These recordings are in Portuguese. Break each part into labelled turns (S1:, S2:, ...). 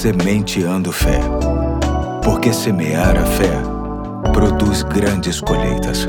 S1: Sementeando Fé. Porque semear a fé produz grandes colheitas.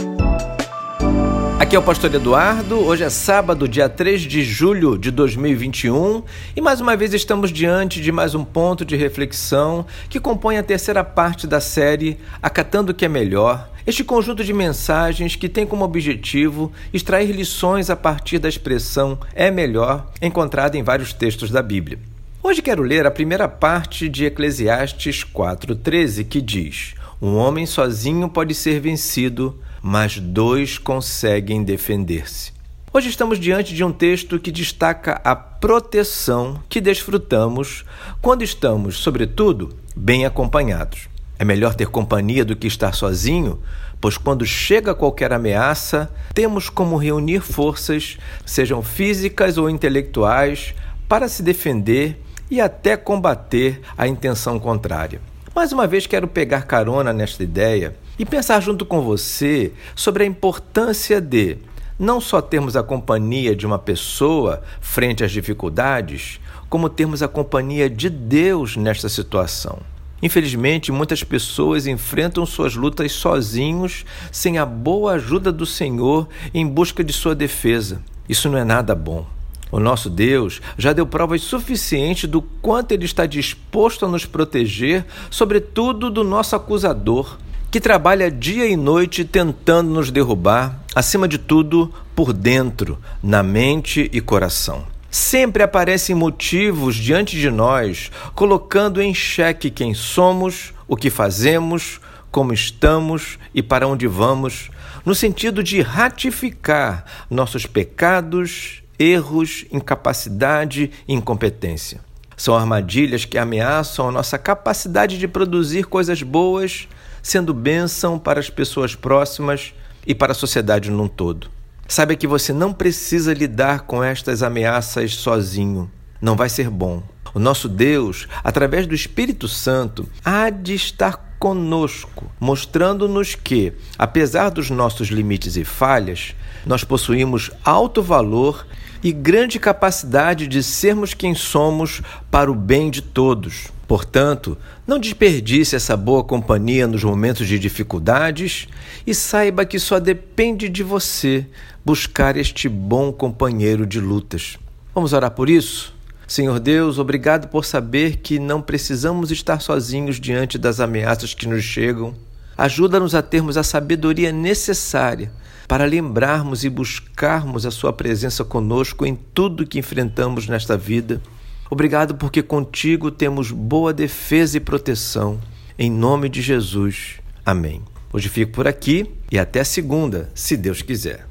S2: Aqui é o Pastor Eduardo. Hoje é sábado, dia 3 de julho de 2021, e mais uma vez estamos diante de mais um ponto de reflexão que compõe a terceira parte da série Acatando o que é Melhor. Este conjunto de mensagens que tem como objetivo extrair lições a partir da expressão é melhor encontrada em vários textos da Bíblia. Hoje quero ler a primeira parte de Eclesiastes 4,13, que diz: Um homem sozinho pode ser vencido, mas dois conseguem defender-se. Hoje estamos diante de um texto que destaca a proteção que desfrutamos quando estamos, sobretudo, bem acompanhados. É melhor ter companhia do que estar sozinho, pois quando chega qualquer ameaça, temos como reunir forças, sejam físicas ou intelectuais, para se defender e até combater a intenção contrária. Mais uma vez, quero pegar carona nesta ideia e pensar junto com você sobre a importância de não só termos a companhia de uma pessoa frente às dificuldades, como termos a companhia de Deus nesta situação. Infelizmente, muitas pessoas enfrentam suas lutas sozinhos, sem a boa ajuda do Senhor em busca de sua defesa. Isso não é nada bom. O nosso Deus já deu provas suficientes do quanto Ele está disposto a nos proteger, sobretudo do nosso acusador, que trabalha dia e noite tentando nos derrubar, acima de tudo, por dentro, na mente e coração. Sempre aparecem motivos diante de nós, colocando em xeque quem somos, o que fazemos, como estamos e para onde vamos, no sentido de ratificar nossos pecados erros, incapacidade e incompetência. São armadilhas que ameaçam a nossa capacidade de produzir coisas boas, sendo bênção para as pessoas próximas e para a sociedade num todo. Saiba que você não precisa lidar com estas ameaças sozinho. Não vai ser bom. O nosso Deus, através do Espírito Santo, há de estar conosco, mostrando-nos que, apesar dos nossos limites e falhas, nós possuímos alto valor e grande capacidade de sermos quem somos para o bem de todos. Portanto, não desperdice essa boa companhia nos momentos de dificuldades e saiba que só depende de você buscar este bom companheiro de lutas. Vamos orar por isso? Senhor Deus, obrigado por saber que não precisamos estar sozinhos diante das ameaças que nos chegam. Ajuda-nos a termos a sabedoria necessária para lembrarmos e buscarmos a Sua presença conosco em tudo que enfrentamos nesta vida. Obrigado porque contigo temos boa defesa e proteção. Em nome de Jesus. Amém. Hoje fico por aqui e até segunda, se Deus quiser.